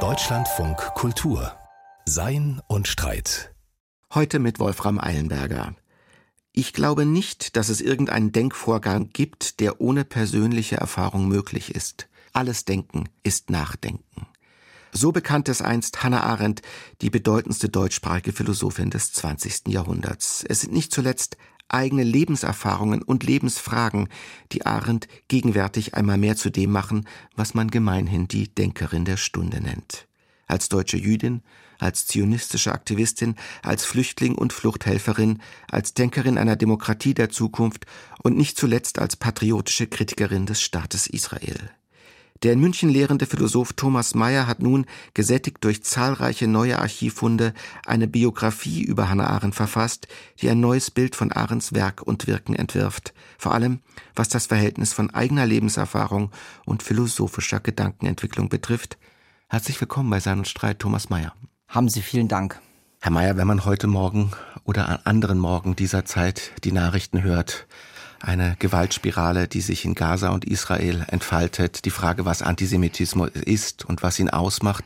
Deutschlandfunk Kultur Sein und Streit. Heute mit Wolfram Eilenberger. Ich glaube nicht, dass es irgendeinen Denkvorgang gibt, der ohne persönliche Erfahrung möglich ist. Alles Denken ist Nachdenken. So bekannt es einst Hannah Arendt, die bedeutendste deutschsprachige Philosophin des 20. Jahrhunderts. Es sind nicht zuletzt eigene Lebenserfahrungen und Lebensfragen, die Arendt gegenwärtig einmal mehr zu dem machen, was man gemeinhin die Denkerin der Stunde nennt. Als deutsche Jüdin, als zionistische Aktivistin, als Flüchtling und Fluchthelferin, als Denkerin einer Demokratie der Zukunft und nicht zuletzt als patriotische Kritikerin des Staates Israel. Der in München lehrende Philosoph Thomas Mayer hat nun, gesättigt durch zahlreiche neue Archivfunde, eine Biografie über Hannah Arendt verfasst, die ein neues Bild von Arendts Werk und Wirken entwirft, vor allem was das Verhältnis von eigener Lebenserfahrung und philosophischer Gedankenentwicklung betrifft. Herzlich willkommen bei Sein und Streit, Thomas Mayer. Haben Sie vielen Dank. Herr Mayer, wenn man heute Morgen oder an anderen Morgen dieser Zeit die Nachrichten hört, eine Gewaltspirale, die sich in Gaza und Israel entfaltet, die Frage, was Antisemitismus ist und was ihn ausmacht,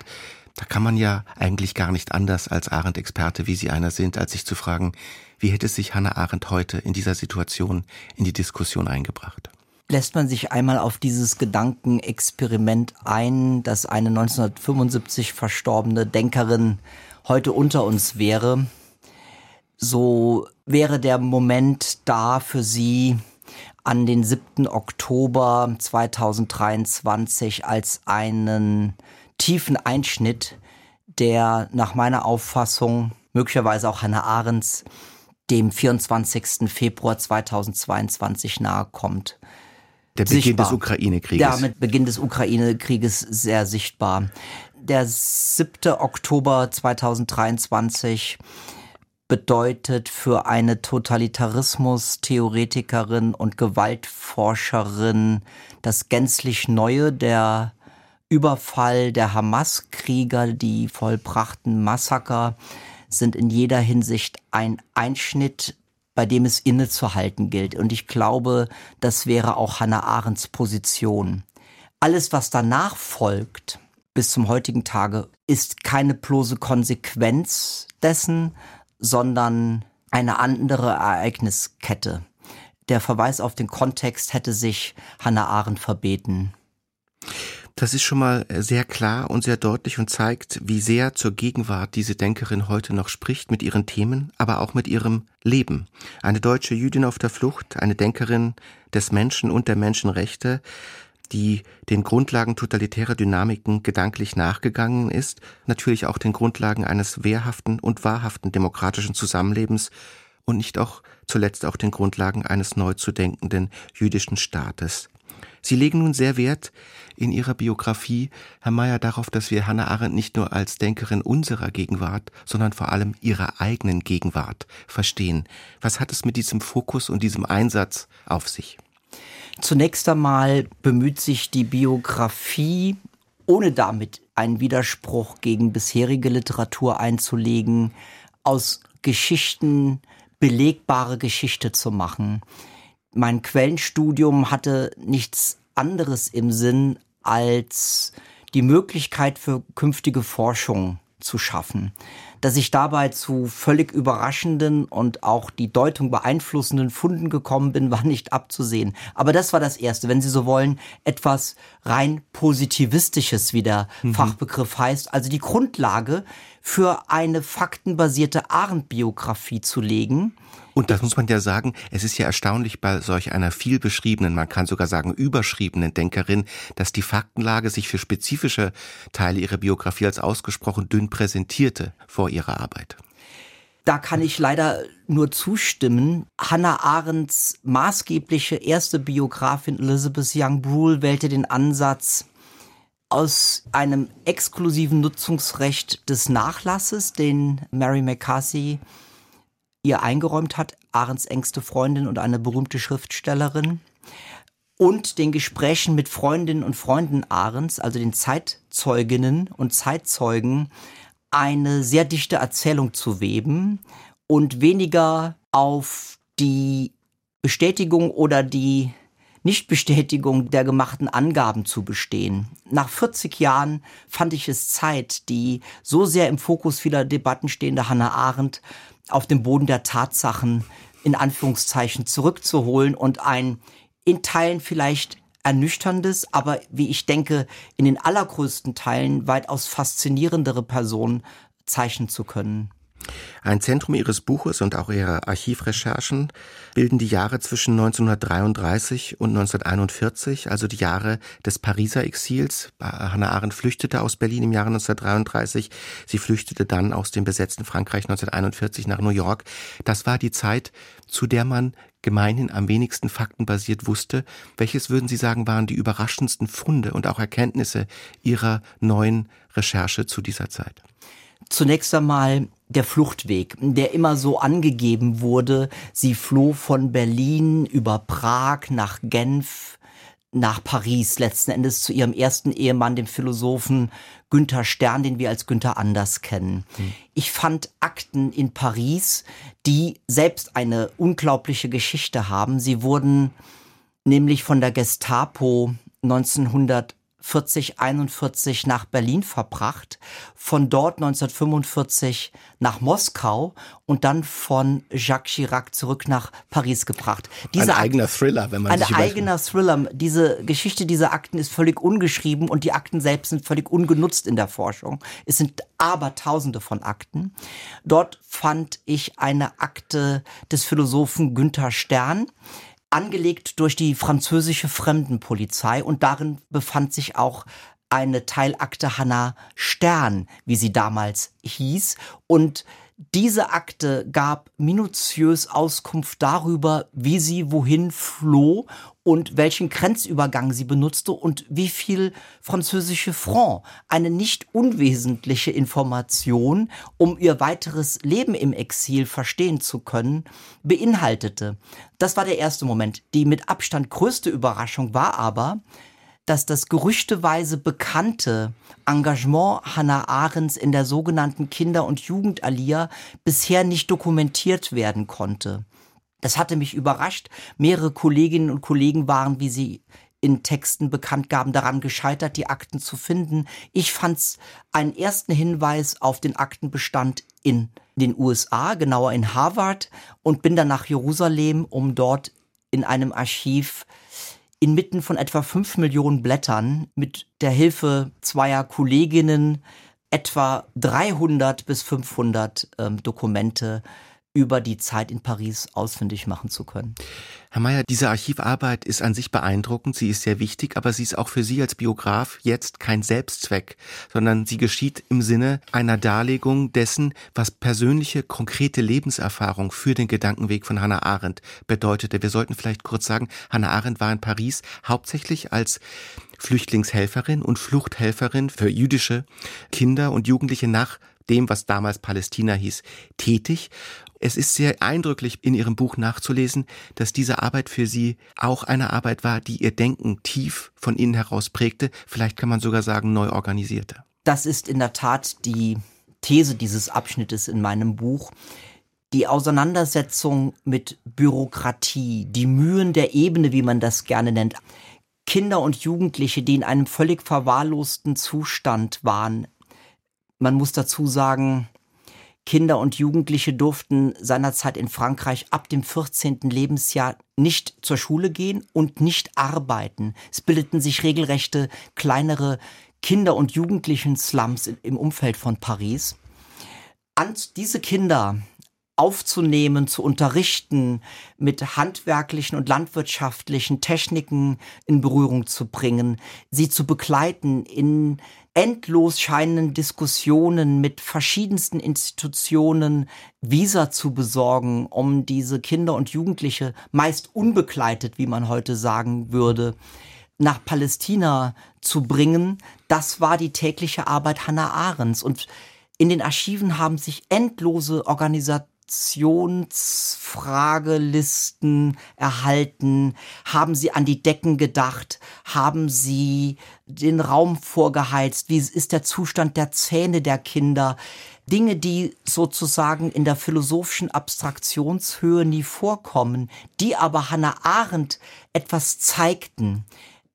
da kann man ja eigentlich gar nicht anders als Arendt-Experte, wie Sie einer sind, als sich zu fragen, wie hätte sich Hannah Arendt heute in dieser Situation in die Diskussion eingebracht? Lässt man sich einmal auf dieses Gedankenexperiment ein, dass eine 1975 verstorbene Denkerin heute unter uns wäre, so wäre der Moment da für Sie an den 7. Oktober 2023 als einen tiefen Einschnitt, der nach meiner Auffassung, möglicherweise auch Hannah Arendts, dem 24. Februar 2022 nahe kommt. Der Beginn sichtbar. des Ukraine-Krieges. Ja, mit Beginn des Ukraine-Krieges sehr sichtbar. Der 7. Oktober 2023 bedeutet für eine Totalitarismus-Theoretikerin und Gewaltforscherin das gänzlich Neue, der Überfall der Hamas-Krieger, die vollbrachten Massaker, sind in jeder Hinsicht ein Einschnitt, bei dem es innezuhalten gilt. Und ich glaube, das wäre auch Hannah Arendts Position. Alles, was danach folgt, bis zum heutigen Tage, ist keine bloße Konsequenz dessen, sondern eine andere Ereigniskette. Der Verweis auf den Kontext hätte sich Hannah Arendt verbeten. Das ist schon mal sehr klar und sehr deutlich und zeigt, wie sehr zur Gegenwart diese Denkerin heute noch spricht mit ihren Themen, aber auch mit ihrem Leben. Eine deutsche Jüdin auf der Flucht, eine Denkerin des Menschen und der Menschenrechte, die den Grundlagen totalitärer Dynamiken gedanklich nachgegangen ist, natürlich auch den Grundlagen eines wehrhaften und wahrhaften demokratischen Zusammenlebens und nicht auch zuletzt auch den Grundlagen eines neu zu denkenden jüdischen Staates. Sie legen nun sehr Wert in Ihrer Biografie, Herr Mayer, darauf, dass wir Hannah Arendt nicht nur als Denkerin unserer Gegenwart, sondern vor allem ihrer eigenen Gegenwart verstehen. Was hat es mit diesem Fokus und diesem Einsatz auf sich? Zunächst einmal bemüht sich die Biografie, ohne damit einen Widerspruch gegen bisherige Literatur einzulegen, aus Geschichten belegbare Geschichte zu machen. Mein Quellenstudium hatte nichts anderes im Sinn, als die Möglichkeit für künftige Forschung zu schaffen. Dass ich dabei zu völlig überraschenden und auch die Deutung beeinflussenden Funden gekommen bin, war nicht abzusehen. Aber das war das Erste, wenn Sie so wollen, etwas rein positivistisches, wie der mhm. Fachbegriff heißt, also die Grundlage für eine faktenbasierte Arendt-Biografie zu legen. Und das muss man ja sagen, es ist ja erstaunlich bei solch einer viel beschriebenen, man kann sogar sagen überschriebenen Denkerin, dass die Faktenlage sich für spezifische Teile ihrer Biografie als ausgesprochen dünn präsentierte vor ihrer Arbeit. Da kann ich leider nur zustimmen. Hannah Arendts maßgebliche erste Biografin Elizabeth Young Brule wählte den Ansatz, aus einem exklusiven Nutzungsrecht des Nachlasses, den Mary McCarthy ihr eingeräumt hat, Arends engste Freundin und eine berühmte Schriftstellerin, und den Gesprächen mit Freundinnen und Freunden Arends, also den Zeitzeuginnen und Zeitzeugen, eine sehr dichte Erzählung zu weben und weniger auf die Bestätigung oder die Nichtbestätigung der gemachten Angaben zu bestehen. Nach 40 Jahren fand ich es Zeit, die so sehr im Fokus vieler Debatten stehende Hannah Arendt auf dem Boden der Tatsachen in Anführungszeichen zurückzuholen und ein in Teilen vielleicht ernüchterndes, aber wie ich denke, in den allergrößten Teilen weitaus faszinierendere Person zeichnen zu können. Ein Zentrum ihres Buches und auch ihrer Archivrecherchen bilden die Jahre zwischen 1933 und 1941, also die Jahre des Pariser Exils. Hannah Arendt flüchtete aus Berlin im Jahre 1933. Sie flüchtete dann aus dem besetzten Frankreich 1941 nach New York. Das war die Zeit, zu der man gemeinhin am wenigsten faktenbasiert wusste. Welches würden Sie sagen, waren die überraschendsten Funde und auch Erkenntnisse Ihrer neuen Recherche zu dieser Zeit? Zunächst einmal der Fluchtweg, der immer so angegeben wurde. Sie floh von Berlin über Prag nach Genf, nach Paris, letzten Endes zu ihrem ersten Ehemann, dem Philosophen Günther Stern, den wir als Günther Anders kennen. Hm. Ich fand Akten in Paris, die selbst eine unglaubliche Geschichte haben. Sie wurden nämlich von der Gestapo 1900 40, 41 nach Berlin verbracht, von dort 1945 nach Moskau und dann von Jacques Chirac zurück nach Paris gebracht. Diese ein eigener Thriller, wenn man Ein eigener Thriller. Diese Geschichte dieser Akten ist völlig ungeschrieben und die Akten selbst sind völlig ungenutzt in der Forschung. Es sind aber tausende von Akten. Dort fand ich eine Akte des Philosophen Günther Stern, angelegt durch die französische Fremdenpolizei und darin befand sich auch eine Teilakte Hannah Stern, wie sie damals hieß. Und diese Akte gab minutiös Auskunft darüber, wie sie wohin floh und welchen Grenzübergang sie benutzte und wie viel französische Franc, eine nicht unwesentliche Information, um ihr weiteres Leben im Exil verstehen zu können, beinhaltete. Das war der erste Moment. Die mit Abstand größte Überraschung war aber, dass das gerüchteweise bekannte Engagement Hannah Arendts in der sogenannten Kinder- und Jugendalia bisher nicht dokumentiert werden konnte. Das hatte mich überrascht. Mehrere Kolleginnen und Kollegen waren, wie sie in Texten bekannt gaben, daran gescheitert, die Akten zu finden. Ich fand einen ersten Hinweis auf den Aktenbestand in den USA, genauer in Harvard, und bin dann nach Jerusalem, um dort in einem Archiv inmitten von etwa fünf Millionen Blättern mit der Hilfe zweier Kolleginnen etwa 300 bis 500 ähm, Dokumente über die Zeit in Paris ausfindig machen zu können. Herr Mayer, diese Archivarbeit ist an sich beeindruckend, sie ist sehr wichtig, aber sie ist auch für Sie als Biograf jetzt kein Selbstzweck, sondern sie geschieht im Sinne einer Darlegung dessen, was persönliche, konkrete Lebenserfahrung für den Gedankenweg von Hannah Arendt bedeutete. Wir sollten vielleicht kurz sagen, Hannah Arendt war in Paris hauptsächlich als Flüchtlingshelferin und Fluchthelferin für jüdische Kinder und Jugendliche nach dem, was damals Palästina hieß, tätig es ist sehr eindrücklich in Ihrem Buch nachzulesen, dass diese Arbeit für Sie auch eine Arbeit war, die Ihr Denken tief von innen heraus prägte, vielleicht kann man sogar sagen neu organisierte. Das ist in der Tat die These dieses Abschnittes in meinem Buch. Die Auseinandersetzung mit Bürokratie, die Mühen der Ebene, wie man das gerne nennt, Kinder und Jugendliche, die in einem völlig verwahrlosten Zustand waren. Man muss dazu sagen, Kinder und Jugendliche durften seinerzeit in Frankreich ab dem 14. Lebensjahr nicht zur Schule gehen und nicht arbeiten. Es bildeten sich regelrechte kleinere Kinder- und Jugendlichen-Slums im Umfeld von Paris. An diese Kinder aufzunehmen, zu unterrichten, mit handwerklichen und landwirtschaftlichen Techniken in Berührung zu bringen, sie zu begleiten in endlos scheinenden Diskussionen mit verschiedensten Institutionen Visa zu besorgen, um diese Kinder und Jugendliche, meist unbegleitet, wie man heute sagen würde, nach Palästina zu bringen, das war die tägliche Arbeit Hannah Arendts. Und in den Archiven haben sich endlose Organisationen Konzeptionsfragelisten erhalten? Haben Sie an die Decken gedacht? Haben Sie den Raum vorgeheizt? Wie ist der Zustand der Zähne der Kinder? Dinge, die sozusagen in der philosophischen Abstraktionshöhe nie vorkommen, die aber Hannah Arendt etwas zeigten,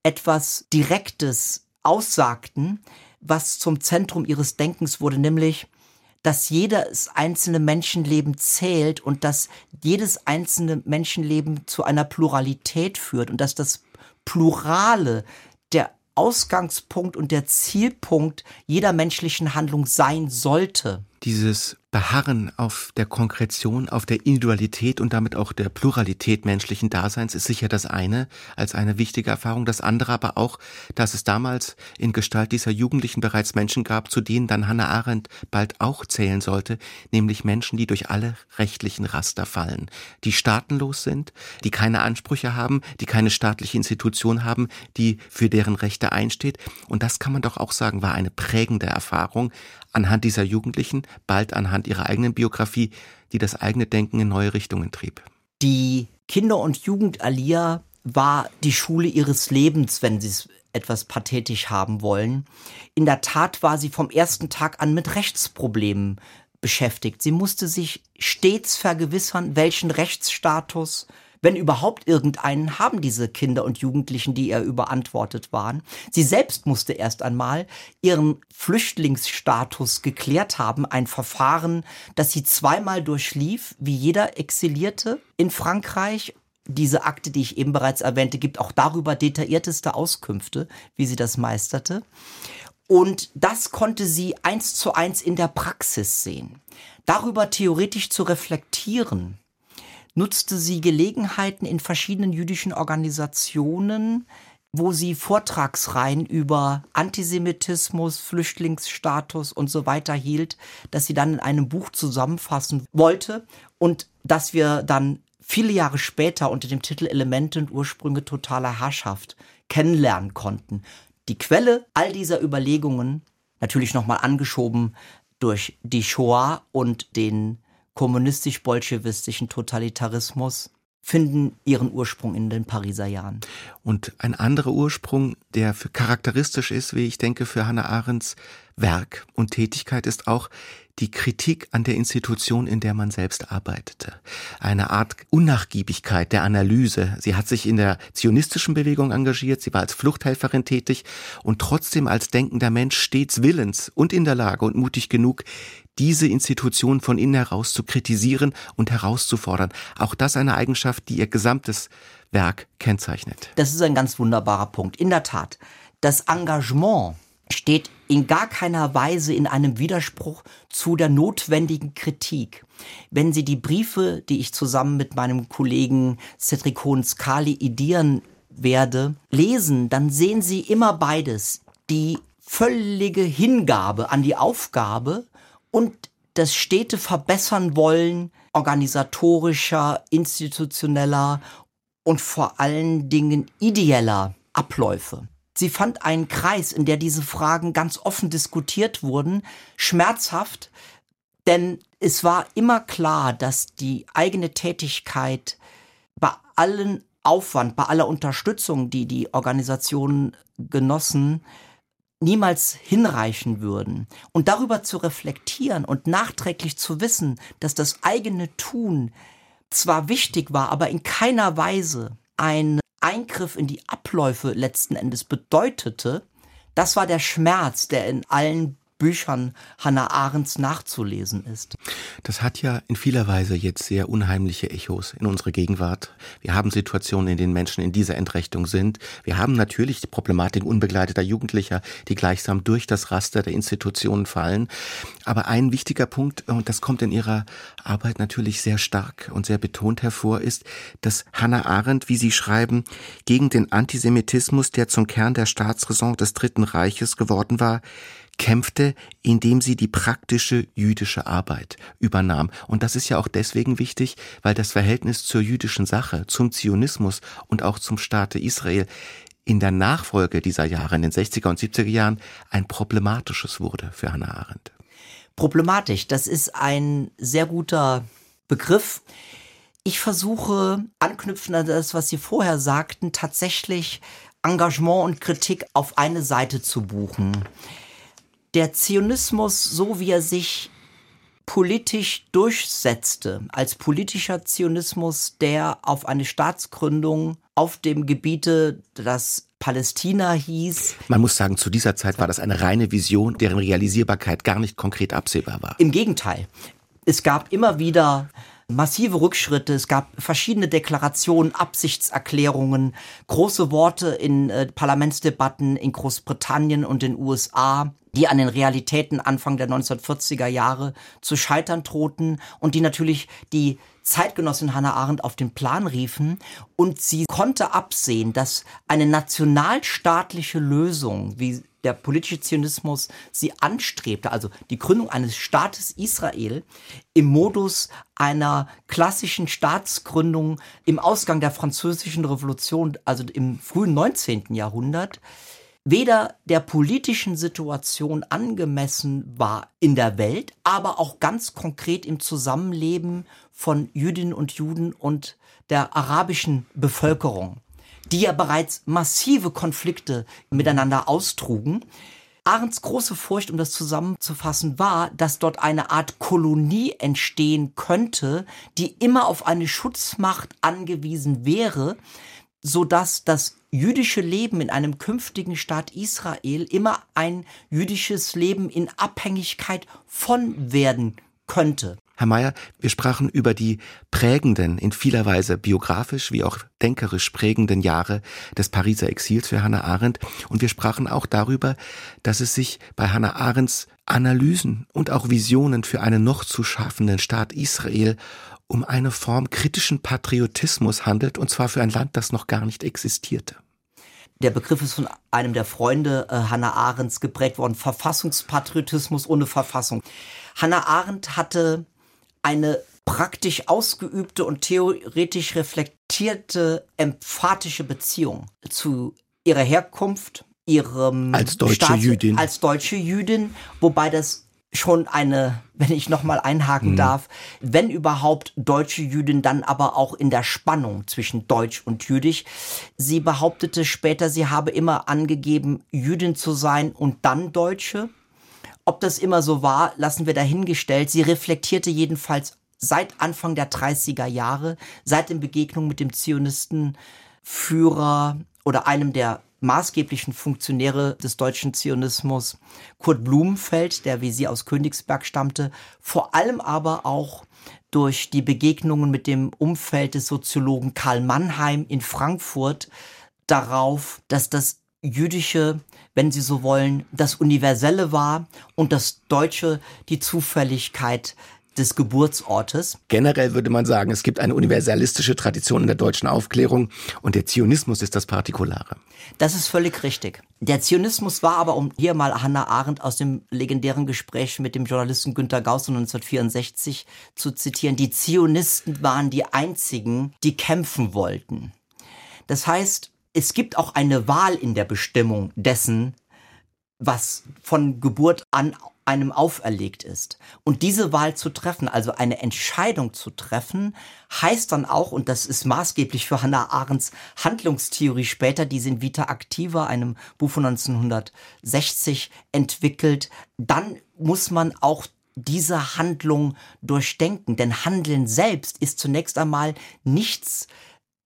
etwas Direktes aussagten, was zum Zentrum ihres Denkens wurde, nämlich, dass jedes einzelne Menschenleben zählt und dass jedes einzelne Menschenleben zu einer Pluralität führt und dass das Plurale der Ausgangspunkt und der Zielpunkt jeder menschlichen Handlung sein sollte. Dieses Beharren auf der Konkretion, auf der Individualität und damit auch der Pluralität menschlichen Daseins ist sicher das eine, als eine wichtige Erfahrung. Das andere aber auch, dass es damals in Gestalt dieser Jugendlichen bereits Menschen gab, zu denen dann Hannah Arendt bald auch zählen sollte, nämlich Menschen, die durch alle rechtlichen Raster fallen, die staatenlos sind, die keine Ansprüche haben, die keine staatliche Institution haben, die für deren Rechte einsteht. Und das kann man doch auch sagen, war eine prägende Erfahrung anhand dieser Jugendlichen, bald anhand anhand ihrer eigenen Biografie, die das eigene Denken in neue Richtungen trieb. Die Kinder- und Jugendalia war die Schule ihres Lebens, wenn Sie es etwas pathetisch haben wollen. In der Tat war sie vom ersten Tag an mit Rechtsproblemen beschäftigt. Sie musste sich stets vergewissern, welchen Rechtsstatus wenn überhaupt irgendeinen, haben diese Kinder und Jugendlichen, die ihr überantwortet waren. Sie selbst musste erst einmal ihren Flüchtlingsstatus geklärt haben, ein Verfahren, das sie zweimal durchlief, wie jeder Exilierte in Frankreich diese Akte, die ich eben bereits erwähnte, gibt auch darüber detaillierteste Auskünfte, wie sie das meisterte. Und das konnte sie eins zu eins in der Praxis sehen. Darüber theoretisch zu reflektieren, nutzte sie Gelegenheiten in verschiedenen jüdischen Organisationen, wo sie Vortragsreihen über Antisemitismus, Flüchtlingsstatus und so weiter hielt, dass sie dann in einem Buch zusammenfassen wollte und dass wir dann viele Jahre später unter dem Titel Elemente und Ursprünge totaler Herrschaft kennenlernen konnten. Die Quelle all dieser Überlegungen, natürlich nochmal angeschoben durch die Shoah und den kommunistisch-bolschewistischen Totalitarismus finden ihren Ursprung in den Pariser Jahren. Und ein anderer Ursprung, der für charakteristisch ist, wie ich denke, für Hannah Arendts Werk und Tätigkeit ist auch die Kritik an der Institution, in der man selbst arbeitete. Eine Art Unnachgiebigkeit der Analyse. Sie hat sich in der zionistischen Bewegung engagiert, sie war als Fluchthelferin tätig und trotzdem als denkender Mensch stets willens und in der Lage und mutig genug, diese Institution von innen heraus zu kritisieren und herauszufordern. Auch das eine Eigenschaft, die ihr gesamtes Werk kennzeichnet. Das ist ein ganz wunderbarer Punkt. In der Tat, das Engagement steht in gar keiner Weise in einem Widerspruch zu der notwendigen Kritik. Wenn Sie die Briefe, die ich zusammen mit meinem Kollegen Cedric Skali idieren werde, lesen, dann sehen Sie immer beides. Die völlige Hingabe an die Aufgabe und das stete verbessern wollen organisatorischer, institutioneller und vor allen Dingen ideeller Abläufe. Sie fand einen Kreis, in der diese Fragen ganz offen diskutiert wurden, schmerzhaft, denn es war immer klar, dass die eigene Tätigkeit bei allen Aufwand, bei aller Unterstützung, die die Organisationen genossen, niemals hinreichen würden. Und darüber zu reflektieren und nachträglich zu wissen, dass das eigene Tun zwar wichtig war, aber in keiner Weise ein Eingriff in die Abläufe letzten Endes bedeutete, das war der Schmerz, der in allen Büchern Hannah Arendts nachzulesen ist. Das hat ja in vieler Weise jetzt sehr unheimliche Echos in unserer Gegenwart. Wir haben Situationen, in denen Menschen in dieser Entrechtung sind. Wir haben natürlich die Problematik unbegleiteter Jugendlicher, die gleichsam durch das Raster der Institutionen fallen. Aber ein wichtiger Punkt, und das kommt in ihrer Arbeit natürlich sehr stark und sehr betont hervor, ist, dass Hannah Arendt, wie Sie schreiben, gegen den Antisemitismus, der zum Kern der Staatsräson des Dritten Reiches geworden war, kämpfte, indem sie die praktische jüdische Arbeit übernahm. Und das ist ja auch deswegen wichtig, weil das Verhältnis zur jüdischen Sache, zum Zionismus und auch zum Staate Israel in der Nachfolge dieser Jahre, in den 60er und 70er Jahren, ein problematisches wurde für Hannah Arendt. Problematisch, das ist ein sehr guter Begriff. Ich versuche, anknüpfend an das, was Sie vorher sagten, tatsächlich Engagement und Kritik auf eine Seite zu buchen. Der Zionismus, so wie er sich politisch durchsetzte, als politischer Zionismus, der auf eine Staatsgründung auf dem Gebiete, das Palästina hieß. Man muss sagen, zu dieser Zeit war das eine reine Vision, deren Realisierbarkeit gar nicht konkret absehbar war. Im Gegenteil. Es gab immer wieder massive Rückschritte. Es gab verschiedene Deklarationen, Absichtserklärungen, große Worte in äh, Parlamentsdebatten in Großbritannien und den USA, die an den Realitäten Anfang der 1940er Jahre zu scheitern drohten und die natürlich die Zeitgenossin Hannah Arendt auf den Plan riefen und sie konnte absehen, dass eine nationalstaatliche Lösung, wie der politische Zionismus sie anstrebte, also die Gründung eines Staates Israel im Modus einer klassischen Staatsgründung im Ausgang der französischen Revolution, also im frühen 19. Jahrhundert, weder der politischen Situation angemessen war in der Welt, aber auch ganz konkret im Zusammenleben von Jüdinnen und Juden und der arabischen Bevölkerung die ja bereits massive Konflikte miteinander austrugen. Arends große Furcht, um das zusammenzufassen, war, dass dort eine Art Kolonie entstehen könnte, die immer auf eine Schutzmacht angewiesen wäre, so dass das jüdische Leben in einem künftigen Staat Israel immer ein jüdisches Leben in Abhängigkeit von werden könnte. Herr Mayer, wir sprachen über die prägenden, in vieler Weise biografisch wie auch denkerisch prägenden Jahre des Pariser Exils für Hannah Arendt und wir sprachen auch darüber, dass es sich bei Hannah Arendts Analysen und auch Visionen für einen noch zu schaffenden Staat Israel um eine Form kritischen Patriotismus handelt, und zwar für ein Land, das noch gar nicht existierte. Der Begriff ist von einem der Freunde äh, Hannah Arendts geprägt worden, Verfassungspatriotismus ohne Verfassung. Hannah Arendt hatte eine praktisch ausgeübte und theoretisch reflektierte emphatische Beziehung zu ihrer Herkunft, ihrem als deutsche Staats Jüdin, als deutsche Jüdin, wobei das schon eine, wenn ich noch mal einhaken mhm. darf, wenn überhaupt deutsche Jüdin, dann aber auch in der Spannung zwischen Deutsch und Jüdisch. Sie behauptete später, sie habe immer angegeben, Jüdin zu sein und dann Deutsche. Ob das immer so war, lassen wir dahingestellt. Sie reflektierte jedenfalls seit Anfang der 30er Jahre, seit den Begegnungen mit dem Zionistenführer oder einem der maßgeblichen Funktionäre des deutschen Zionismus, Kurt Blumenfeld, der wie sie aus Königsberg stammte, vor allem aber auch durch die Begegnungen mit dem Umfeld des Soziologen Karl Mannheim in Frankfurt darauf, dass das jüdische wenn Sie so wollen, das Universelle war und das Deutsche die Zufälligkeit des Geburtsortes. Generell würde man sagen, es gibt eine universalistische Tradition in der deutschen Aufklärung und der Zionismus ist das Partikulare. Das ist völlig richtig. Der Zionismus war aber, um hier mal Hannah Arendt aus dem legendären Gespräch mit dem Journalisten Günter Gauss 1964 zu zitieren, die Zionisten waren die einzigen, die kämpfen wollten. Das heißt, es gibt auch eine Wahl in der Bestimmung dessen, was von Geburt an einem auferlegt ist. Und diese Wahl zu treffen, also eine Entscheidung zu treffen, heißt dann auch, und das ist maßgeblich für Hannah Arendts Handlungstheorie später, die sie in Vita Activa, einem Buch von 1960, entwickelt, dann muss man auch diese Handlung durchdenken. Denn Handeln selbst ist zunächst einmal nichts,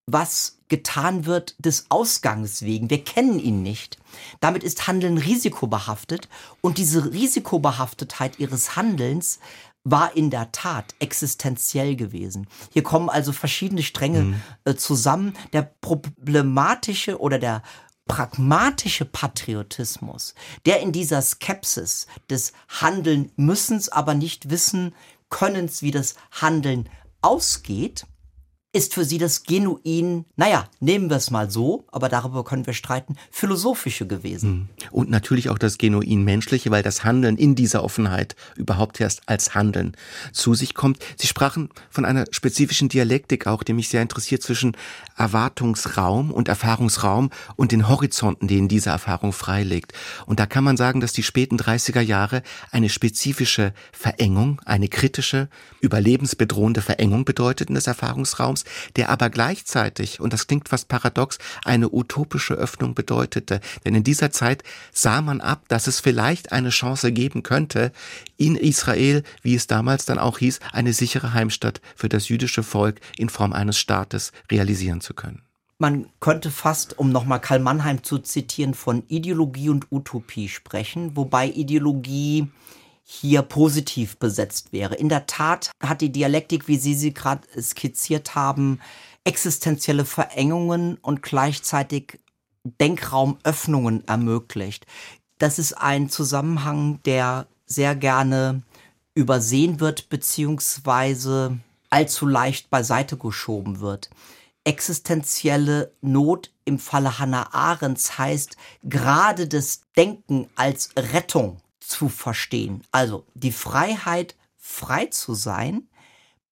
was getan wird des Ausgangs wegen. Wir kennen ihn nicht. Damit ist Handeln risikobehaftet und diese Risikobehaftetheit ihres Handelns war in der Tat existenziell gewesen. Hier kommen also verschiedene Stränge mhm. äh, zusammen. Der problematische oder der pragmatische Patriotismus, der in dieser Skepsis des Handeln müssens, aber nicht wissen könnens, wie das Handeln ausgeht, ist für sie das genuin, naja, nehmen wir es mal so, aber darüber können wir streiten, philosophische gewesen. Hm. Und natürlich auch das genuin menschliche, weil das Handeln in dieser Offenheit überhaupt erst als Handeln zu sich kommt. Sie sprachen von einer spezifischen Dialektik auch, die mich sehr interessiert zwischen Erwartungsraum und Erfahrungsraum und den Horizonten, den diese Erfahrung freilegt. Und da kann man sagen, dass die späten 30er Jahre eine spezifische Verengung, eine kritische, überlebensbedrohende Verengung bedeuteten des Erfahrungsraums Lebens, der aber gleichzeitig, und das klingt fast paradox, eine utopische Öffnung bedeutete. Denn in dieser Zeit sah man ab, dass es vielleicht eine Chance geben könnte, in Israel, wie es damals dann auch hieß, eine sichere Heimstatt für das jüdische Volk in Form eines Staates realisieren zu können. Man könnte fast, um nochmal Karl Mannheim zu zitieren, von Ideologie und Utopie sprechen, wobei Ideologie hier positiv besetzt wäre. In der Tat hat die Dialektik, wie Sie sie gerade skizziert haben, existenzielle Verengungen und gleichzeitig Denkraumöffnungen ermöglicht. Das ist ein Zusammenhang, der sehr gerne übersehen wird, beziehungsweise allzu leicht beiseite geschoben wird. Existenzielle Not im Falle Hannah Arendts heißt gerade das Denken als Rettung zu verstehen. Also die Freiheit, frei zu sein,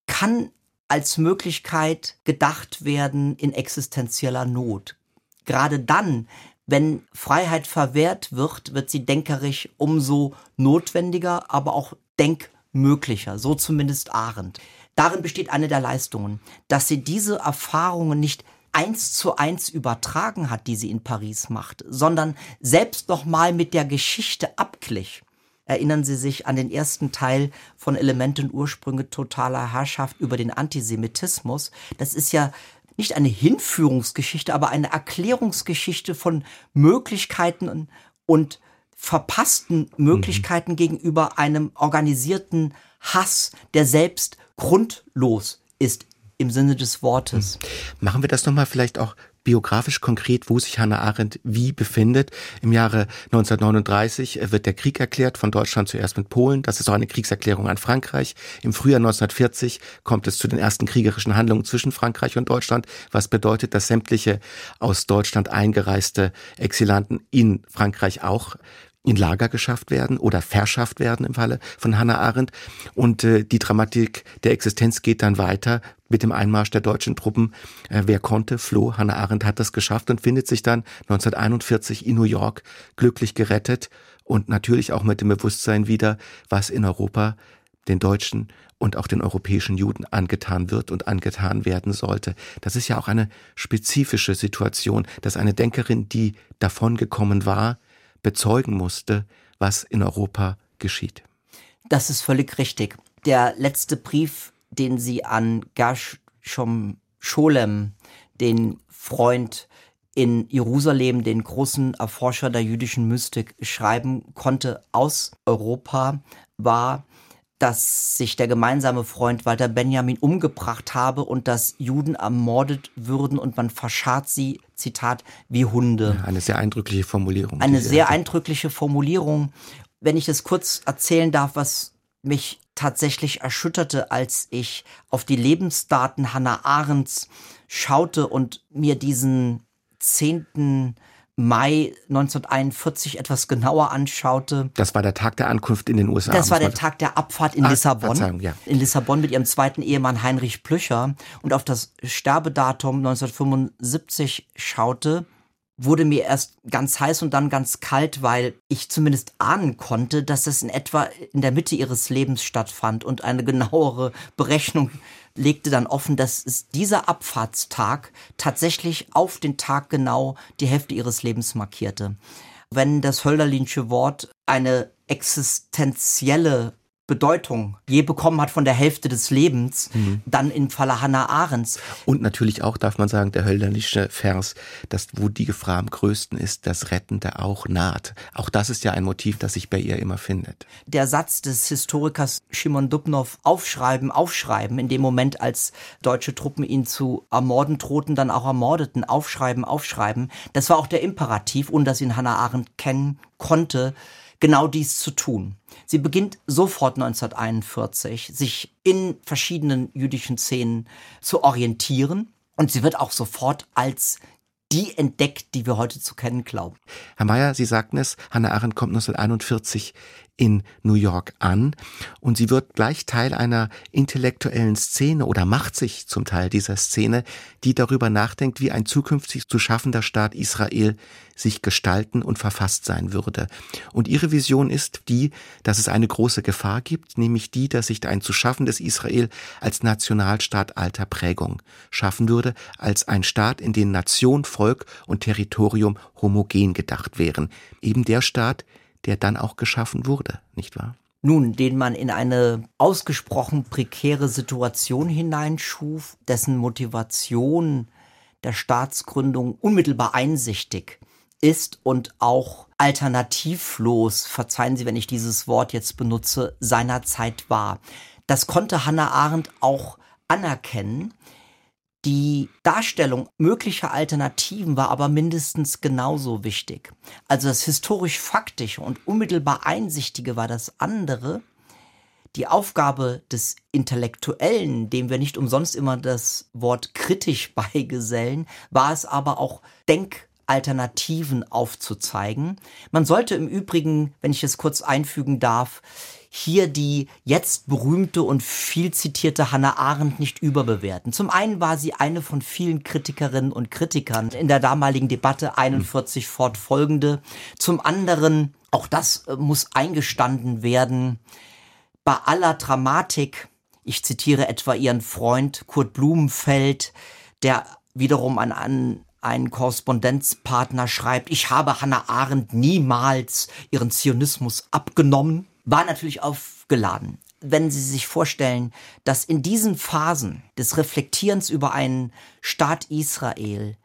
kann als Möglichkeit gedacht werden in existenzieller Not. Gerade dann, wenn Freiheit verwehrt wird, wird sie denkerisch umso notwendiger, aber auch denkmöglicher, so zumindest Arendt. Darin besteht eine der Leistungen, dass sie diese Erfahrungen nicht eins zu eins übertragen hat, die sie in Paris macht, sondern selbst noch mal mit der Geschichte abglich. Erinnern Sie sich an den ersten Teil von Elementen Ursprünge totaler Herrschaft über den Antisemitismus? Das ist ja nicht eine Hinführungsgeschichte, aber eine Erklärungsgeschichte von Möglichkeiten und verpassten Möglichkeiten mhm. gegenüber einem organisierten Hass, der selbst grundlos ist im Sinne des Wortes. Mhm. Machen wir das nochmal vielleicht auch biografisch konkret, wo sich Hannah Arendt wie befindet. Im Jahre 1939 wird der Krieg erklärt, von Deutschland zuerst mit Polen. Das ist auch eine Kriegserklärung an Frankreich. Im Frühjahr 1940 kommt es zu den ersten kriegerischen Handlungen zwischen Frankreich und Deutschland, was bedeutet, dass sämtliche aus Deutschland eingereiste Exilanten in Frankreich auch in Lager geschafft werden oder verschafft werden im Falle von Hannah Arendt. Und äh, die Dramatik der Existenz geht dann weiter mit dem Einmarsch der deutschen Truppen. Äh, wer konnte, floh. Hannah Arendt hat das geschafft und findet sich dann 1941 in New York glücklich gerettet und natürlich auch mit dem Bewusstsein wieder, was in Europa den Deutschen und auch den europäischen Juden angetan wird und angetan werden sollte. Das ist ja auch eine spezifische Situation, dass eine Denkerin, die davongekommen war, bezeugen musste, was in Europa geschieht. Das ist völlig richtig. Der letzte Brief, den sie an Gershom Scholem, den Freund in Jerusalem, den großen Erforscher der jüdischen Mystik, schreiben konnte aus Europa, war dass sich der gemeinsame Freund Walter Benjamin umgebracht habe und dass Juden ermordet würden und man verscharrt sie, Zitat, wie Hunde. Ja, eine sehr eindrückliche Formulierung. Eine sehr hatte. eindrückliche Formulierung. Wenn ich das kurz erzählen darf, was mich tatsächlich erschütterte, als ich auf die Lebensdaten Hannah Arendts schaute und mir diesen zehnten Mai 1941 etwas genauer anschaute. Das war der Tag der Ankunft in den USA. Das war der Tag der Abfahrt in ah, Lissabon. Ja. In Lissabon mit ihrem zweiten Ehemann Heinrich Plücher und auf das Sterbedatum 1975 schaute, wurde mir erst ganz heiß und dann ganz kalt, weil ich zumindest ahnen konnte, dass es in etwa in der Mitte ihres Lebens stattfand und eine genauere Berechnung legte dann offen, dass es dieser Abfahrtstag tatsächlich auf den Tag genau die Hälfte ihres Lebens markierte. Wenn das Hölderlinsche Wort eine existenzielle Bedeutung je bekommen hat von der Hälfte des Lebens, mhm. dann im Falle Hannah Arendts. Und natürlich auch, darf man sagen, der hölderliche Vers, dass wo die Gefahr am größten ist, das Rettende auch naht. Auch das ist ja ein Motiv, das sich bei ihr immer findet. Der Satz des Historikers Shimon Dubnow, aufschreiben, aufschreiben, in dem Moment, als deutsche Truppen ihn zu ermorden drohten, dann auch ermordeten, aufschreiben, aufschreiben, das war auch der Imperativ, ohne dass ihn Hannah Arendt kennen konnte, genau dies zu tun. Sie beginnt sofort 1941, sich in verschiedenen jüdischen Szenen zu orientieren und sie wird auch sofort als die entdeckt, die wir heute zu kennen glauben. Herr Mayer, Sie sagten es, Hannah Arendt kommt 1941 in New York an und sie wird gleich Teil einer intellektuellen Szene oder macht sich zum Teil dieser Szene, die darüber nachdenkt, wie ein zukünftig zu schaffender Staat Israel sich gestalten und verfasst sein würde. Und ihre Vision ist die, dass es eine große Gefahr gibt, nämlich die, dass sich ein zu schaffendes Israel als Nationalstaat alter Prägung schaffen würde, als ein Staat, in dem Nation, Volk und Territorium homogen gedacht wären. Eben der Staat, der dann auch geschaffen wurde, nicht wahr? Nun, den man in eine ausgesprochen prekäre Situation hineinschuf, dessen Motivation der Staatsgründung unmittelbar einsichtig ist und auch alternativlos, verzeihen Sie, wenn ich dieses Wort jetzt benutze, seiner Zeit war. Das konnte Hannah Arendt auch anerkennen, die Darstellung möglicher Alternativen war aber mindestens genauso wichtig. Also das historisch-faktische und unmittelbar Einsichtige war das andere. Die Aufgabe des Intellektuellen, dem wir nicht umsonst immer das Wort kritisch beigesellen, war es aber auch Denkalternativen aufzuzeigen. Man sollte im Übrigen, wenn ich es kurz einfügen darf, hier die jetzt berühmte und viel zitierte Hannah Arendt nicht überbewerten. Zum einen war sie eine von vielen Kritikerinnen und Kritikern in der damaligen Debatte 41 mhm. fortfolgende. Zum anderen, auch das äh, muss eingestanden werden, bei aller Dramatik, ich zitiere etwa ihren Freund Kurt Blumenfeld, der wiederum an, an einen Korrespondenzpartner schreibt, ich habe Hannah Arendt niemals ihren Zionismus abgenommen war natürlich aufgeladen. Wenn Sie sich vorstellen, dass in diesen Phasen des Reflektierens über einen Staat Israel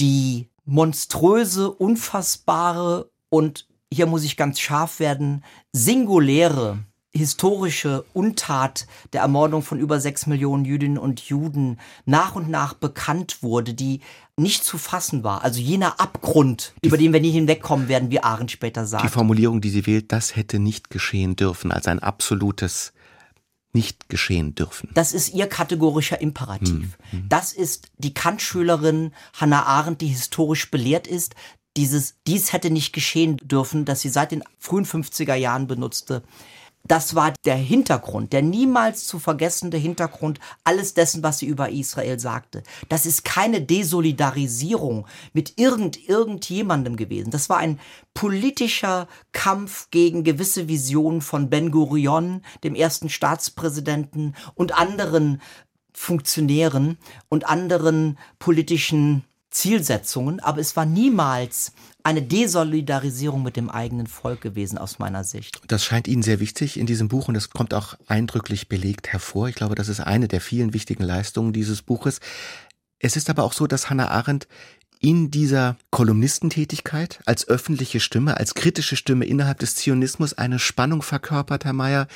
die monströse, unfassbare und hier muss ich ganz scharf werden, singuläre historische Untat der Ermordung von über sechs Millionen Jüdinnen und Juden nach und nach bekannt wurde, die nicht zu fassen war. Also jener Abgrund, die, über den wir nie hinwegkommen werden, wie Arendt später sagt. Die Formulierung, die sie wählt, das hätte nicht geschehen dürfen, als ein absolutes nicht geschehen dürfen. Das ist ihr kategorischer Imperativ. Hm, hm. Das ist die Kantschülerin Hannah Arendt, die historisch belehrt ist. Dieses, dies hätte nicht geschehen dürfen, das sie seit den frühen 50er Jahren benutzte das war der Hintergrund, der niemals zu vergessende Hintergrund alles dessen, was sie über Israel sagte. Das ist keine Desolidarisierung mit irgend, irgendjemandem gewesen. Das war ein politischer Kampf gegen gewisse Visionen von Ben Gurion, dem ersten Staatspräsidenten und anderen Funktionären und anderen politischen Zielsetzungen, aber es war niemals eine Desolidarisierung mit dem eigenen Volk gewesen aus meiner Sicht. Das scheint Ihnen sehr wichtig in diesem Buch und es kommt auch eindrücklich belegt hervor. Ich glaube, das ist eine der vielen wichtigen Leistungen dieses Buches. Es ist aber auch so, dass Hannah Arendt in dieser Kolumnistentätigkeit als öffentliche Stimme, als kritische Stimme innerhalb des Zionismus eine Spannung verkörpert, Herr Mayer,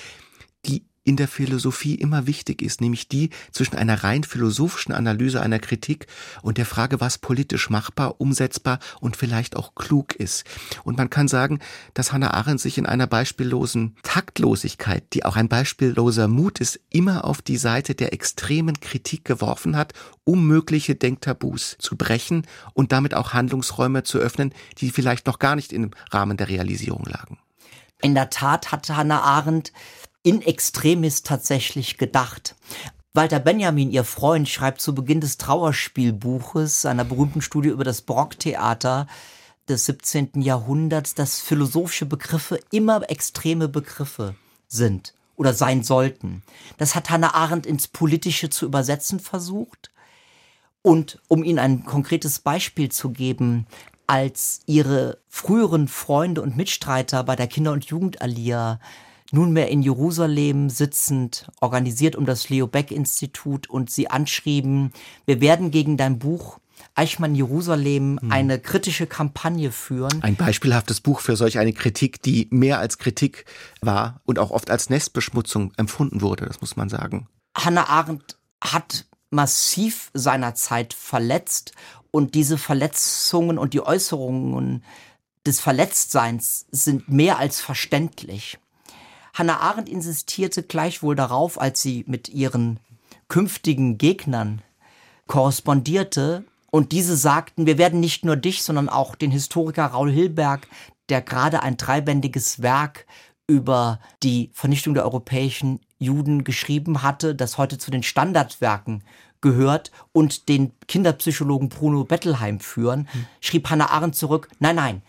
die in der Philosophie immer wichtig ist, nämlich die zwischen einer rein philosophischen Analyse einer Kritik und der Frage, was politisch machbar, umsetzbar und vielleicht auch klug ist. Und man kann sagen, dass Hannah Arendt sich in einer beispiellosen Taktlosigkeit, die auch ein beispielloser Mut ist, immer auf die Seite der extremen Kritik geworfen hat, um mögliche Denktabus zu brechen und damit auch Handlungsräume zu öffnen, die vielleicht noch gar nicht im Rahmen der Realisierung lagen. In der Tat hatte Hannah Arendt in extremis tatsächlich gedacht. Walter Benjamin, ihr Freund, schreibt zu Beginn des Trauerspielbuches, einer berühmten Studie über das Barocktheater des 17. Jahrhunderts, dass philosophische Begriffe immer extreme Begriffe sind oder sein sollten. Das hat Hannah Arendt ins Politische zu übersetzen versucht. Und um Ihnen ein konkretes Beispiel zu geben, als ihre früheren Freunde und Mitstreiter bei der Kinder- und Jugendallier nunmehr in Jerusalem sitzend, organisiert um das Leo Beck Institut und sie anschrieben, wir werden gegen dein Buch Eichmann Jerusalem hm. eine kritische Kampagne führen. Ein beispielhaftes Buch für solch eine Kritik, die mehr als Kritik war und auch oft als Nestbeschmutzung empfunden wurde, das muss man sagen. Hannah Arendt hat massiv seiner Zeit verletzt und diese Verletzungen und die Äußerungen des Verletztseins sind mehr als verständlich. Hannah Arendt insistierte gleichwohl darauf, als sie mit ihren künftigen Gegnern korrespondierte, und diese sagten, wir werden nicht nur dich, sondern auch den Historiker Raul Hilberg, der gerade ein dreibändiges Werk über die Vernichtung der europäischen Juden geschrieben hatte, das heute zu den Standardwerken gehört und den Kinderpsychologen Bruno Bettelheim führen, hm. schrieb Hannah Arendt zurück, nein, nein,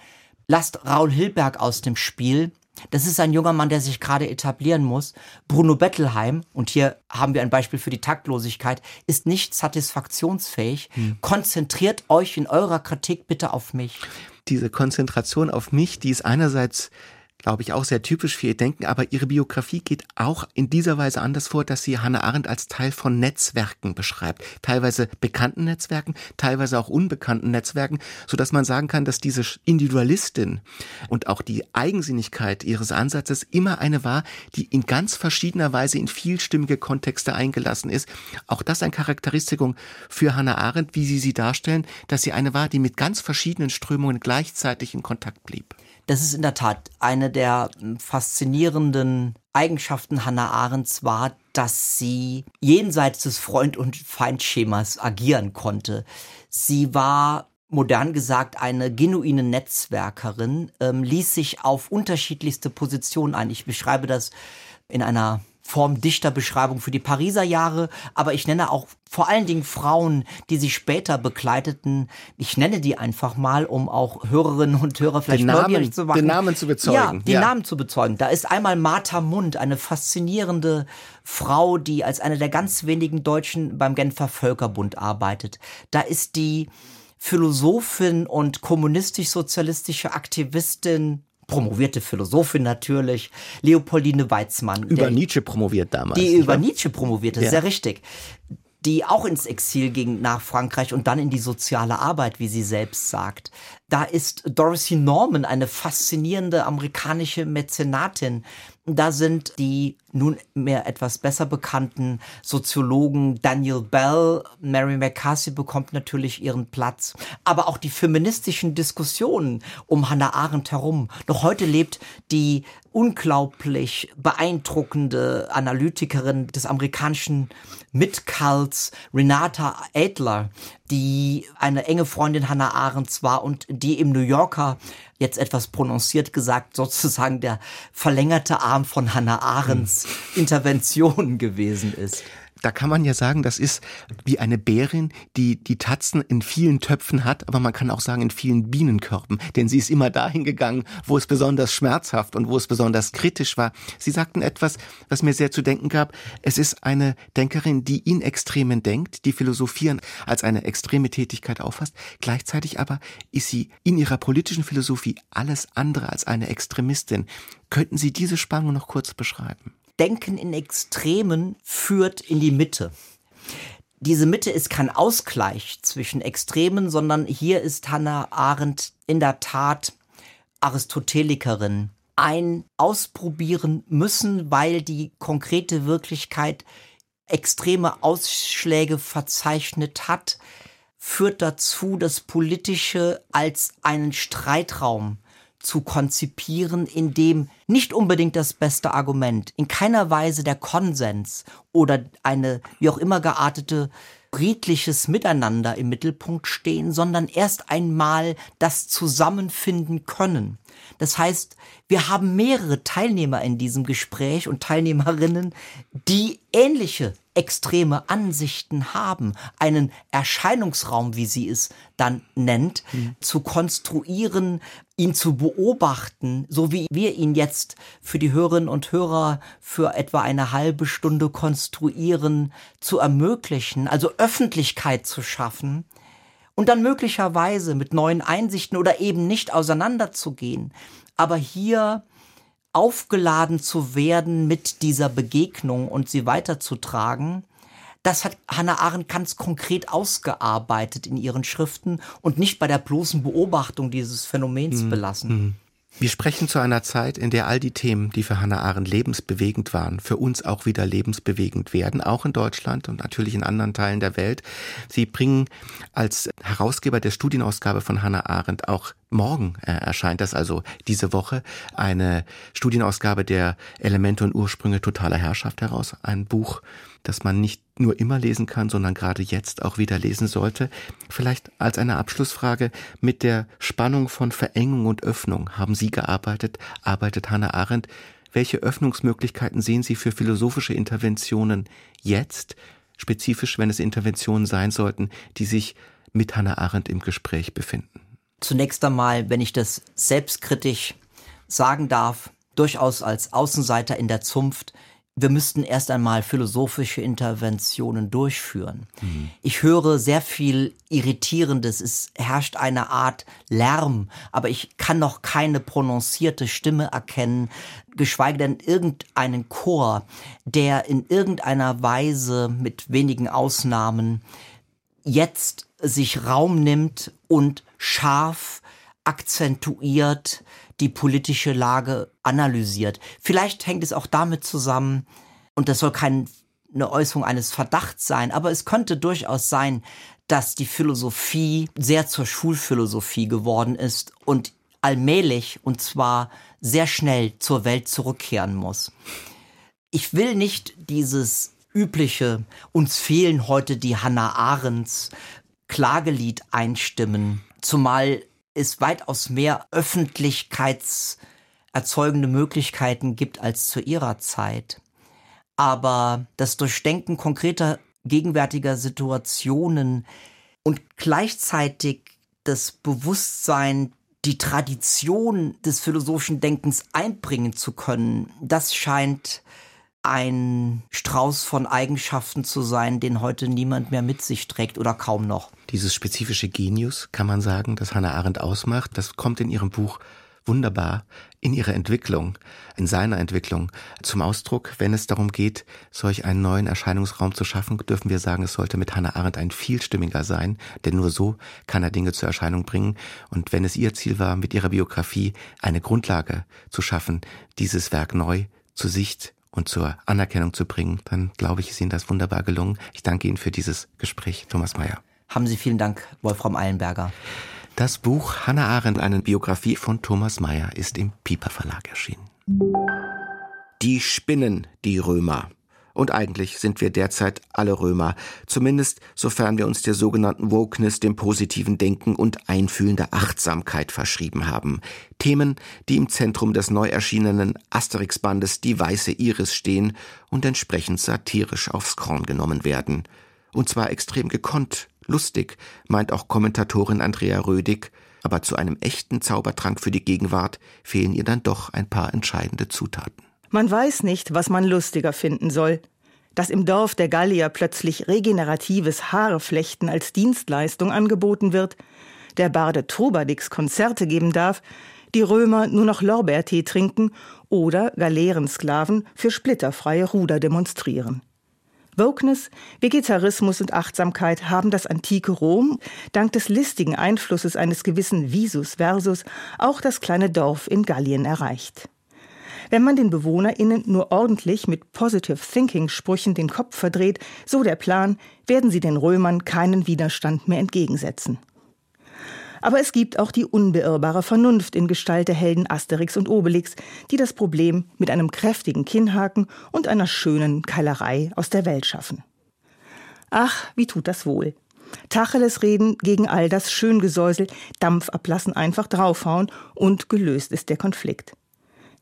lasst Raul Hilberg aus dem Spiel, das ist ein junger Mann, der sich gerade etablieren muss. Bruno Bettelheim, und hier haben wir ein Beispiel für die Taktlosigkeit, ist nicht satisfaktionsfähig. Hm. Konzentriert euch in eurer Kritik bitte auf mich. Diese Konzentration auf mich, die ist einerseits glaube ich, auch sehr typisch für ihr Denken, aber ihre Biografie geht auch in dieser Weise anders vor, dass sie Hannah Arendt als Teil von Netzwerken beschreibt. Teilweise bekannten Netzwerken, teilweise auch unbekannten Netzwerken, so dass man sagen kann, dass diese Individualistin und auch die Eigensinnigkeit ihres Ansatzes immer eine war, die in ganz verschiedener Weise in vielstimmige Kontexte eingelassen ist. Auch das ein Charakteristikum für Hannah Arendt, wie sie sie darstellen, dass sie eine war, die mit ganz verschiedenen Strömungen gleichzeitig in Kontakt blieb. Das ist in der Tat eine der hm, faszinierenden Eigenschaften Hannah Arendts war, dass sie jenseits des Freund- und Feindschemas agieren konnte. Sie war modern gesagt eine genuine Netzwerkerin, ähm, ließ sich auf unterschiedlichste Positionen ein. Ich beschreibe das in einer Form Dichterbeschreibung für die Pariser Jahre, aber ich nenne auch vor allen Dingen Frauen, die sie später begleiteten. Ich nenne die einfach mal, um auch Hörerinnen und Hörer vielleicht den neugierig zu machen. Den Namen zu bezeugen. Ja, den ja. Namen zu bezeugen. Da ist einmal Martha Mund, eine faszinierende Frau, die als eine der ganz wenigen Deutschen beim Genfer Völkerbund arbeitet. Da ist die Philosophin und kommunistisch-sozialistische Aktivistin promovierte Philosophin natürlich, Leopoldine Weizmann. Über Nietzsche promoviert damals. Die über Nietzsche promovierte, ja. sehr richtig. Die auch ins Exil ging nach Frankreich und dann in die soziale Arbeit, wie sie selbst sagt. Da ist Dorothy Norman, eine faszinierende amerikanische Mäzenatin, da sind die nun mehr etwas besser bekannten Soziologen Daniel Bell, Mary McCarthy bekommt natürlich ihren Platz, aber auch die feministischen Diskussionen um Hannah Arendt herum. Noch heute lebt die unglaublich beeindruckende Analytikerin des amerikanischen Mitcults, Renata Adler, die eine enge Freundin Hannah Arendts war und die im New Yorker jetzt etwas prononciert gesagt, sozusagen der verlängerte Arm von Hannah Arendts. Intervention gewesen ist da kann man ja sagen, das ist wie eine Bärin, die die Tatzen in vielen Töpfen hat, aber man kann auch sagen in vielen Bienenkörben, denn sie ist immer dahin gegangen, wo es besonders schmerzhaft und wo es besonders kritisch war. Sie sagten etwas, was mir sehr zu denken gab. Es ist eine Denkerin, die in Extremen denkt, die Philosophieren als eine extreme Tätigkeit auffasst. Gleichzeitig aber ist sie in ihrer politischen Philosophie alles andere als eine Extremistin. Könnten Sie diese Spannung noch kurz beschreiben? Denken in Extremen führt in die Mitte. Diese Mitte ist kein Ausgleich zwischen Extremen, sondern hier ist Hannah Arendt in der Tat Aristotelikerin. Ein Ausprobieren müssen, weil die konkrete Wirklichkeit extreme Ausschläge verzeichnet hat, führt dazu, das Politische als einen Streitraum zu konzipieren, in dem nicht unbedingt das beste Argument, in keiner Weise der Konsens oder eine wie auch immer geartete friedliches Miteinander im Mittelpunkt stehen, sondern erst einmal das Zusammenfinden können. Das heißt, wir haben mehrere Teilnehmer in diesem Gespräch und Teilnehmerinnen, die ähnliche extreme Ansichten haben, einen Erscheinungsraum, wie sie es dann nennt, mhm. zu konstruieren, ihn zu beobachten, so wie wir ihn jetzt für die Hörerinnen und Hörer für etwa eine halbe Stunde konstruieren, zu ermöglichen, also Öffentlichkeit zu schaffen und dann möglicherweise mit neuen Einsichten oder eben nicht auseinanderzugehen, aber hier aufgeladen zu werden mit dieser Begegnung und sie weiterzutragen, das hat Hannah Arendt ganz konkret ausgearbeitet in ihren Schriften und nicht bei der bloßen Beobachtung dieses Phänomens mhm. belassen. Mhm. Wir sprechen zu einer Zeit, in der all die Themen, die für Hannah Arendt lebensbewegend waren, für uns auch wieder lebensbewegend werden, auch in Deutschland und natürlich in anderen Teilen der Welt. Sie bringen als Herausgeber der Studienausgabe von Hannah Arendt auch Morgen äh, erscheint das also diese Woche eine Studienausgabe der Elemente und Ursprünge totaler Herrschaft heraus. Ein Buch, das man nicht nur immer lesen kann, sondern gerade jetzt auch wieder lesen sollte. Vielleicht als eine Abschlussfrage mit der Spannung von Verengung und Öffnung haben Sie gearbeitet, arbeitet Hannah Arendt. Welche Öffnungsmöglichkeiten sehen Sie für philosophische Interventionen jetzt, spezifisch wenn es Interventionen sein sollten, die sich mit Hannah Arendt im Gespräch befinden? Zunächst einmal, wenn ich das selbstkritisch sagen darf, durchaus als Außenseiter in der Zunft, wir müssten erst einmal philosophische Interventionen durchführen. Mhm. Ich höre sehr viel Irritierendes. Es herrscht eine Art Lärm, aber ich kann noch keine prononcierte Stimme erkennen, geschweige denn irgendeinen Chor, der in irgendeiner Weise mit wenigen Ausnahmen jetzt sich Raum nimmt und scharf akzentuiert die politische Lage analysiert. Vielleicht hängt es auch damit zusammen, und das soll keine Äußerung eines Verdachts sein, aber es könnte durchaus sein, dass die Philosophie sehr zur Schulphilosophie geworden ist und allmählich und zwar sehr schnell zur Welt zurückkehren muss. Ich will nicht dieses übliche, uns fehlen heute die Hannah Arendts Klagelied einstimmen, zumal es weitaus mehr öffentlichkeitserzeugende Möglichkeiten gibt als zu ihrer Zeit. Aber das Durchdenken konkreter gegenwärtiger Situationen und gleichzeitig das Bewusstsein, die Tradition des philosophischen Denkens einbringen zu können, das scheint ein Strauß von Eigenschaften zu sein, den heute niemand mehr mit sich trägt oder kaum noch. Dieses spezifische Genius, kann man sagen, das Hannah Arendt ausmacht, das kommt in ihrem Buch wunderbar in ihrer Entwicklung, in seiner Entwicklung zum Ausdruck. Wenn es darum geht, solch einen neuen Erscheinungsraum zu schaffen, dürfen wir sagen, es sollte mit Hannah Arendt ein vielstimmiger sein, denn nur so kann er Dinge zur Erscheinung bringen. Und wenn es ihr Ziel war, mit ihrer Biografie eine Grundlage zu schaffen, dieses Werk neu zu Sicht und zur Anerkennung zu bringen, dann glaube ich, ist Ihnen das wunderbar gelungen. Ich danke Ihnen für dieses Gespräch, Thomas Mayer. Haben Sie vielen Dank, Wolfram Eilenberger. Das Buch Hannah Arendt, eine Biografie von Thomas Mayer, ist im Piper Verlag erschienen. Die spinnen, die Römer. Und eigentlich sind wir derzeit alle Römer, zumindest sofern wir uns der sogenannten Wokeness, dem positiven Denken und Einfühlen der Achtsamkeit verschrieben haben. Themen, die im Zentrum des neu erschienenen Asterix-Bandes Die Weiße Iris stehen und entsprechend satirisch aufs Korn genommen werden. Und zwar extrem gekonnt, lustig, meint auch Kommentatorin Andrea Rödig, aber zu einem echten Zaubertrank für die Gegenwart fehlen ihr dann doch ein paar entscheidende Zutaten. Man weiß nicht, was man lustiger finden soll. Dass im Dorf der Gallier plötzlich regeneratives Haareflechten als Dienstleistung angeboten wird, der Barde Trobadix Konzerte geben darf, die Römer nur noch Lorbeertee trinken oder Galeerensklaven für splitterfreie Ruder demonstrieren. Wokeness, Vegetarismus und Achtsamkeit haben das antike Rom dank des listigen Einflusses eines gewissen Visus Versus auch das kleine Dorf in Gallien erreicht. Wenn man den BewohnerInnen nur ordentlich mit Positive Thinking Sprüchen den Kopf verdreht, so der Plan, werden sie den Römern keinen Widerstand mehr entgegensetzen. Aber es gibt auch die unbeirrbare Vernunft in Gestalt der Helden Asterix und Obelix, die das Problem mit einem kräftigen Kinnhaken und einer schönen Keilerei aus der Welt schaffen. Ach, wie tut das wohl. Tacheles reden gegen all das Schöngesäusel, Dampf ablassen, einfach draufhauen und gelöst ist der Konflikt.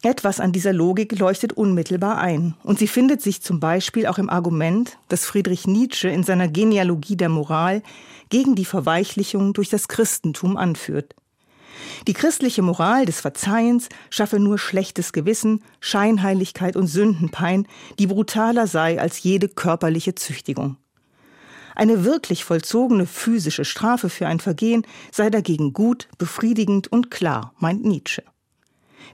Etwas an dieser Logik leuchtet unmittelbar ein, und sie findet sich zum Beispiel auch im Argument, das Friedrich Nietzsche in seiner Genealogie der Moral gegen die Verweichlichung durch das Christentum anführt. Die christliche Moral des Verzeihens schaffe nur schlechtes Gewissen, Scheinheiligkeit und Sündenpein, die brutaler sei als jede körperliche Züchtigung. Eine wirklich vollzogene physische Strafe für ein Vergehen sei dagegen gut, befriedigend und klar, meint Nietzsche.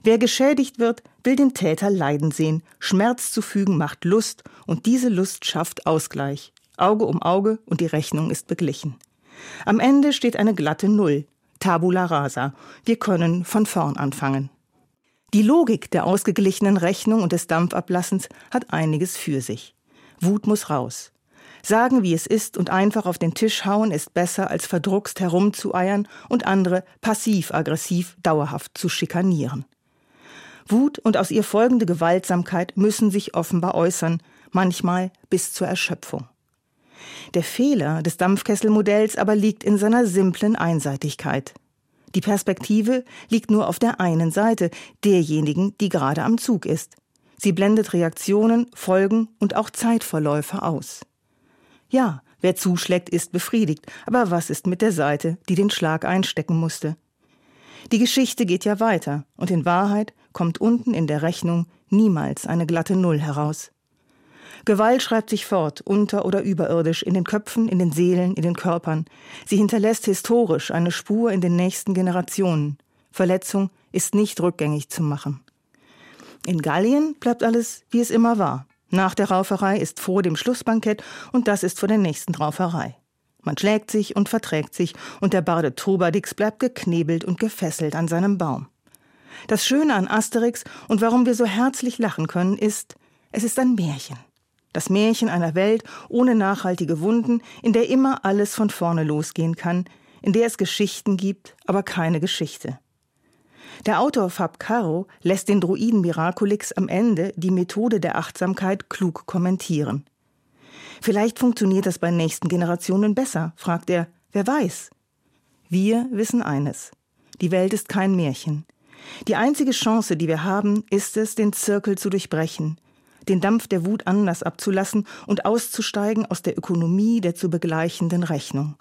Wer geschädigt wird, will den Täter leiden sehen. Schmerz zu fügen macht Lust und diese Lust schafft Ausgleich. Auge um Auge und die Rechnung ist beglichen. Am Ende steht eine glatte Null. Tabula rasa. Wir können von vorn anfangen. Die Logik der ausgeglichenen Rechnung und des Dampfablassens hat einiges für sich. Wut muss raus. Sagen, wie es ist und einfach auf den Tisch hauen ist besser, als verdruckst herumzueiern und andere passiv-aggressiv dauerhaft zu schikanieren. Wut und aus ihr folgende Gewaltsamkeit müssen sich offenbar äußern, manchmal bis zur Erschöpfung. Der Fehler des Dampfkesselmodells aber liegt in seiner simplen Einseitigkeit. Die Perspektive liegt nur auf der einen Seite, derjenigen, die gerade am Zug ist. Sie blendet Reaktionen, Folgen und auch Zeitverläufe aus. Ja, wer zuschlägt, ist befriedigt, aber was ist mit der Seite, die den Schlag einstecken musste? Die Geschichte geht ja weiter, und in Wahrheit kommt unten in der Rechnung niemals eine glatte Null heraus. Gewalt schreibt sich fort, unter- oder überirdisch, in den Köpfen, in den Seelen, in den Körpern. Sie hinterlässt historisch eine Spur in den nächsten Generationen. Verletzung ist nicht rückgängig zu machen. In Gallien bleibt alles, wie es immer war. Nach der Rauferei ist vor dem Schlussbankett und das ist vor der nächsten Rauferei. Man schlägt sich und verträgt sich und der Barde Trubadix bleibt geknebelt und gefesselt an seinem Baum. Das Schöne an Asterix und warum wir so herzlich lachen können, ist, es ist ein Märchen. Das Märchen einer Welt ohne nachhaltige Wunden, in der immer alles von vorne losgehen kann, in der es Geschichten gibt, aber keine Geschichte. Der Autor Fab Caro lässt den Druiden Miraculix am Ende die Methode der Achtsamkeit klug kommentieren. Vielleicht funktioniert das bei nächsten Generationen besser, fragt er. Wer weiß? Wir wissen eines. Die Welt ist kein Märchen. Die einzige Chance, die wir haben, ist es, den Zirkel zu durchbrechen, den Dampf der Wut anders abzulassen und auszusteigen aus der Ökonomie der zu begleichenden Rechnung.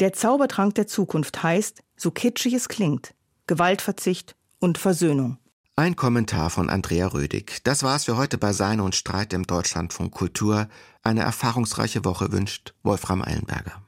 Der Zaubertrank der Zukunft heißt, so kitschig es klingt, Gewaltverzicht und Versöhnung. Ein Kommentar von Andrea Rödig. Das war's für heute bei Sein und Streit im Deutschlandfunk Kultur. Eine erfahrungsreiche Woche wünscht Wolfram Eilenberger.